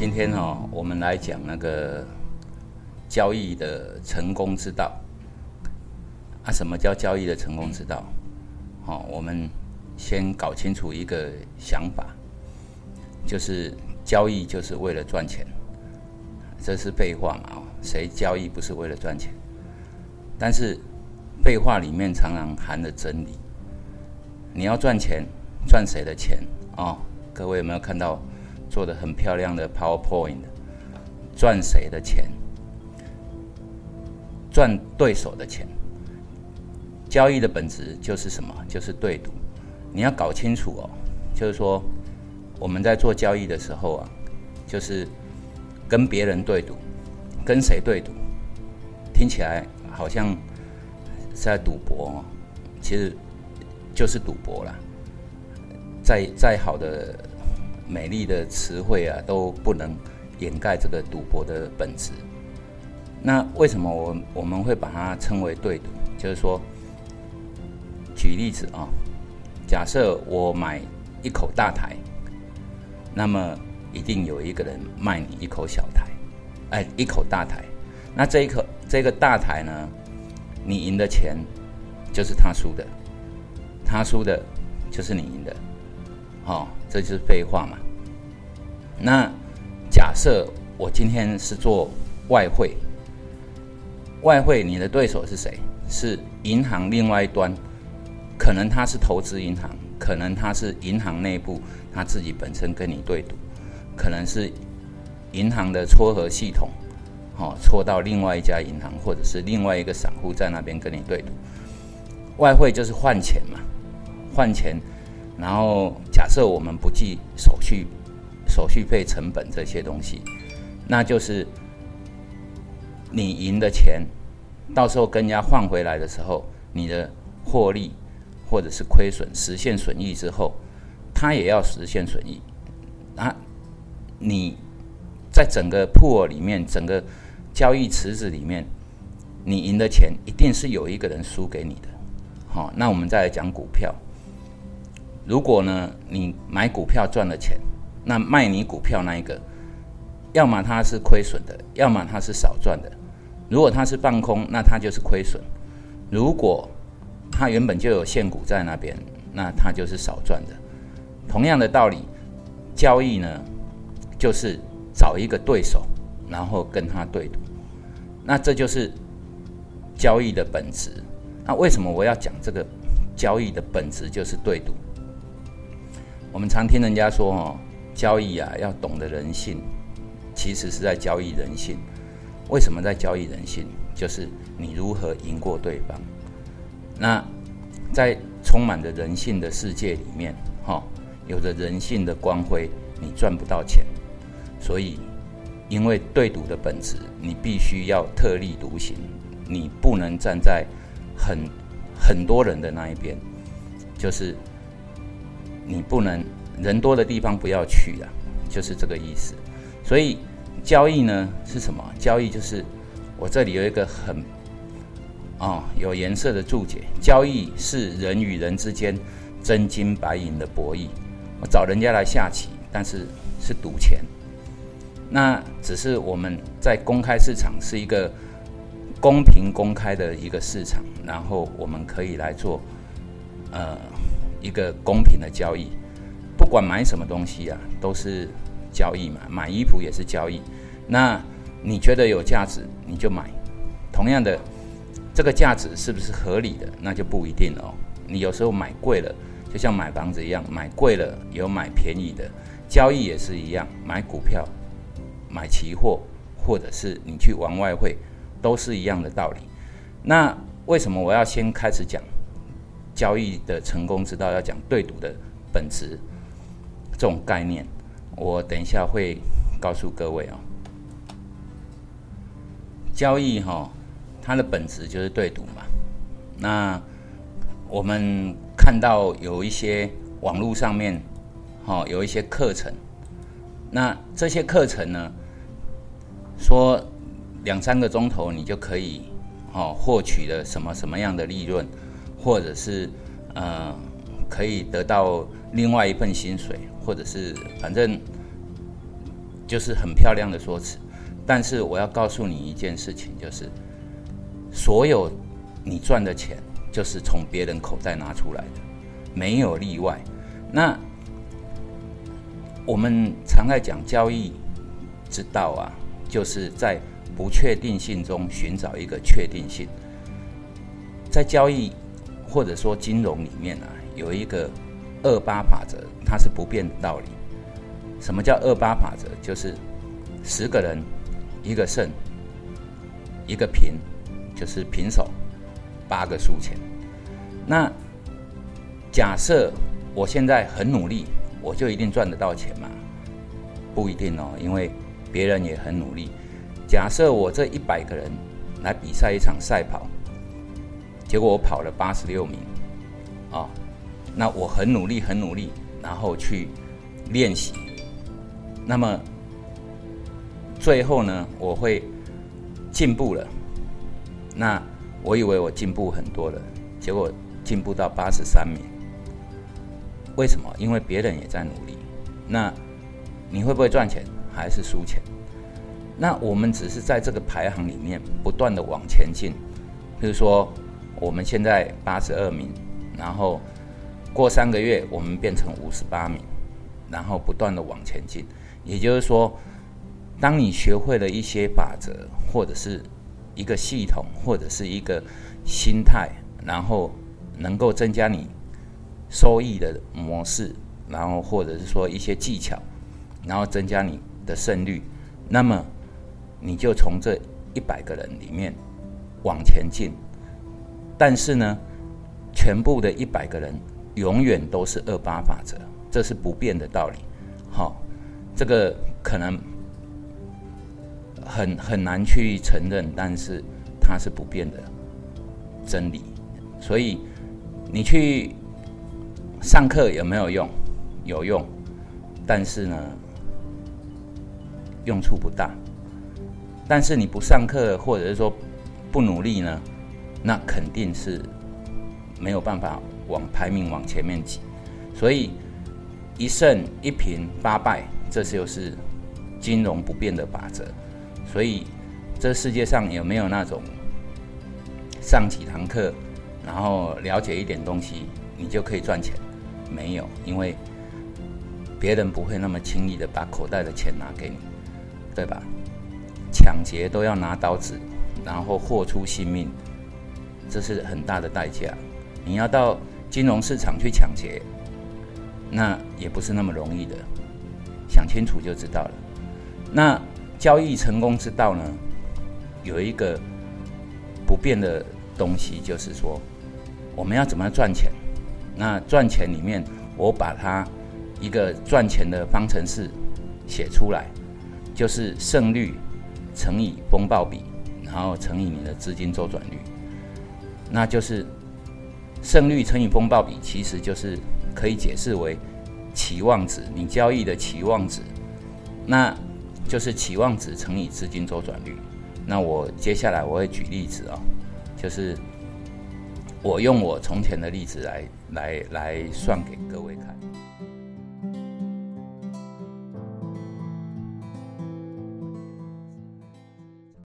今天哦，我们来讲那个交易的成功之道。啊，什么叫交易的成功之道？好，我们先搞清楚一个想法，就是交易就是为了赚钱，这是废话嘛？哦，谁交易不是为了赚钱？但是废话里面常常含着真理。你要赚钱，赚谁的钱？哦，各位有没有看到做的很漂亮的 PowerPoint？赚谁的钱？赚对手的钱。交易的本质就是什么？就是对赌。你要搞清楚哦，就是说我们在做交易的时候啊，就是跟别人对赌，跟谁对赌？听起来好像是在赌博哦，其实就是赌博啦。再再好的美丽的词汇啊，都不能掩盖这个赌博的本质。那为什么我我们会把它称为对赌？就是说。举例子啊，假设我买一口大台，那么一定有一个人卖你一口小台，哎，一口大台。那这一口这个大台呢，你赢的钱就是他输的，他输的就是你赢的，好，这就是废话嘛。那假设我今天是做外汇，外汇你的对手是谁？是银行另外一端。可能他是投资银行，可能他是银行内部他自己本身跟你对赌，可能是银行的撮合系统，哦，撮到另外一家银行，或者是另外一个散户在那边跟你对赌。外汇就是换钱嘛，换钱，然后假设我们不计手续、手续费、成本这些东西，那就是你赢的钱，到时候跟人家换回来的时候，你的获利。或者是亏损实现损益之后，他也要实现损益啊！你在整个铺里面，整个交易池子里面，你赢的钱一定是有一个人输给你的。好，那我们再来讲股票。如果呢，你买股票赚了钱，那卖你股票那一个，要么他是亏损的，要么他是少赚的。如果他是放空，那他就是亏损。如果它原本就有现股在那边，那它就是少赚的。同样的道理，交易呢，就是找一个对手，然后跟他对赌。那这就是交易的本质。那为什么我要讲这个交易的本质就是对赌？我们常听人家说哦，交易啊要懂得人性，其实是在交易人性。为什么在交易人性？就是你如何赢过对方。那在充满着人性的世界里面，哈，有着人性的光辉，你赚不到钱。所以，因为对赌的本质，你必须要特立独行，你不能站在很很多人的那一边，就是你不能人多的地方不要去啊，就是这个意思。所以，交易呢是什么？交易就是我这里有一个很。啊，有颜色的注解。交易是人与人之间真金白银的博弈。我找人家来下棋，但是是赌钱。那只是我们在公开市场是一个公平公开的一个市场，然后我们可以来做呃一个公平的交易。不管买什么东西啊，都是交易嘛。买衣服也是交易。那你觉得有价值，你就买。同样的。这个价值是不是合理的？那就不一定哦。你有时候买贵了，就像买房子一样，买贵了有买便宜的。交易也是一样，买股票、买期货，或者是你去玩外汇，都是一样的道理。那为什么我要先开始讲交易的成功之道？要讲对赌的本质这种概念，我等一下会告诉各位哦。交易哈。它的本质就是对赌嘛。那我们看到有一些网络上面，哈，有一些课程。那这些课程呢，说两三个钟头你就可以，哦，获取了什么什么样的利润，或者是呃，可以得到另外一份薪水，或者是反正就是很漂亮的说辞。但是我要告诉你一件事情，就是所有你赚的钱，就是从别人口袋拿出来的，没有例外。那我们常在讲交易之道啊，就是在不确定性中寻找一个确定性。在交易或者说金融里面啊，有一个二八法则，它是不变的道理。什么叫二八法则？就是十个人一个胜，一个平，就是平手，八个输钱。那假设我现在很努力。我就一定赚得到钱吗？不一定哦，因为别人也很努力。假设我这一百个人来比赛一场赛跑，结果我跑了八十六名，啊，那我很努力，很努力，然后去练习。那么最后呢，我会进步了。那我以为我进步很多了，结果进步到八十三名。为什么？因为别人也在努力。那你会不会赚钱，还是输钱？那我们只是在这个排行里面不断的往前进。比如说，我们现在八十二名，然后过三个月我们变成五十八名，然后不断的往前进。也就是说，当你学会了一些法则，或者是一个系统，或者是一个心态，然后能够增加你。收益的模式，然后或者是说一些技巧，然后增加你的胜率，那么你就从这一百个人里面往前进。但是呢，全部的一百个人永远都是二八法则，这是不变的道理。好，这个可能很很难去承认，但是它是不变的真理。所以你去。上课有没有用？有用，但是呢，用处不大。但是你不上课，或者是说不努力呢，那肯定是没有办法往排名往前面挤。所以一胜一平八败，这就是金融不变的法则。所以这世界上有没有那种上几堂课，然后了解一点东西，你就可以赚钱？没有，因为别人不会那么轻易的把口袋的钱拿给你，对吧？抢劫都要拿刀子，然后豁出性命，这是很大的代价。你要到金融市场去抢劫，那也不是那么容易的。想清楚就知道了。那交易成功之道呢？有一个不变的东西，就是说我们要怎么样赚钱。那赚钱里面，我把它一个赚钱的方程式写出来，就是胜率乘以风暴比，然后乘以你的资金周转率，那就是胜率乘以风暴比，其实就是可以解释为期望值，你交易的期望值，那就是期望值乘以资金周转率。那我接下来我会举例子啊，就是。我用我从前的例子来来来算给各位看。